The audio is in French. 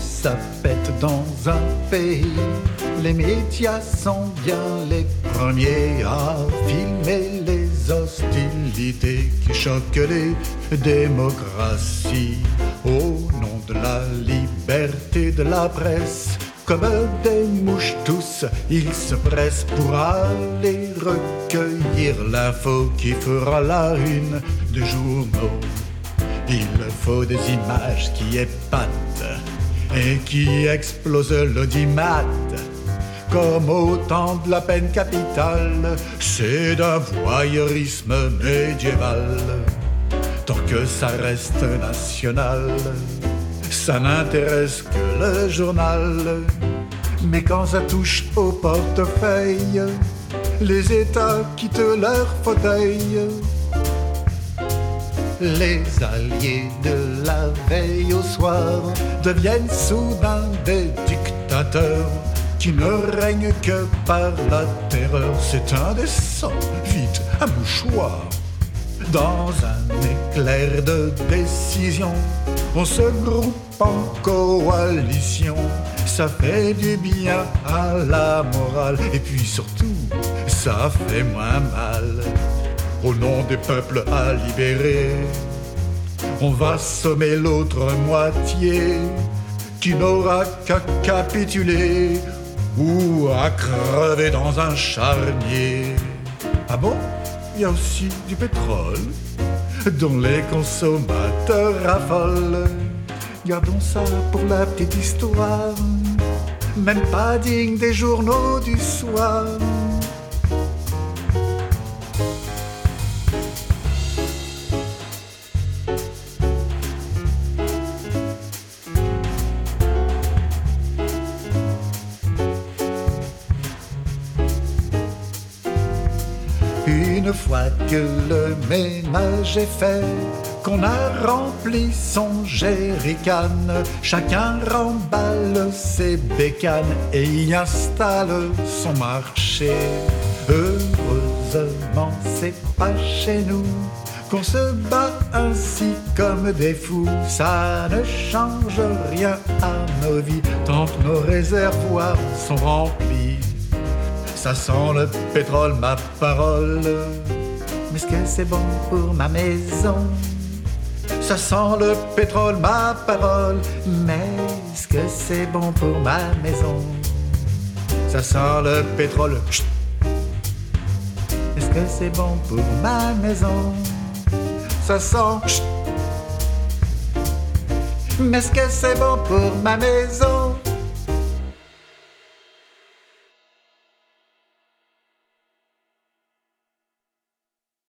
ça pète dans un pays. Les médias sont bien les premiers à filmer les hostilités qui choquent les démocraties. Au nom de la liberté de la presse, comme des mouches tous, ils se pressent pour aller recueillir l'info qui fera la une des journaux. Il faut des images qui épatent et qui explosent l'audimat. Comme au temps de la peine capitale, c'est d'un voyeurisme médiéval. Tant que ça reste national, ça n'intéresse que le journal. Mais quand ça touche au portefeuille, les États quittent leur fauteuil. Les alliés de la veille au soir deviennent soudain des dictateurs qui ne règnent que par la terreur. C'est indécent, vite, un mouchoir. Dans un éclair de décision, on se groupe en coalition. Ça fait du bien à la morale et puis surtout, ça fait moins mal au nom des peuples à libérer. On va sommer l'autre moitié qui n'aura qu'à capituler ou à crever dans un charnier. Ah bon? Il y a aussi du pétrole dont les consommateurs raffolent. Gardons ça pour la petite histoire, même pas digne des journaux du soir. Une fois que le ménage est fait, qu'on a rempli son jerrycan, chacun remballe ses bécanes et y installe son marché. Heureusement, c'est pas chez nous qu'on se bat ainsi comme des fous. Ça ne change rien à nos vies tant que nos réservoirs sont remplis. Ça sent le pétrole, ma parole. Mais est-ce que c'est bon pour ma maison? Ça sent le pétrole, ma parole. Mais est-ce que c'est bon pour ma maison? Ça sent le pétrole. Est-ce que c'est bon pour ma maison? Ça sent. Chut. Mais est-ce que c'est bon pour ma maison?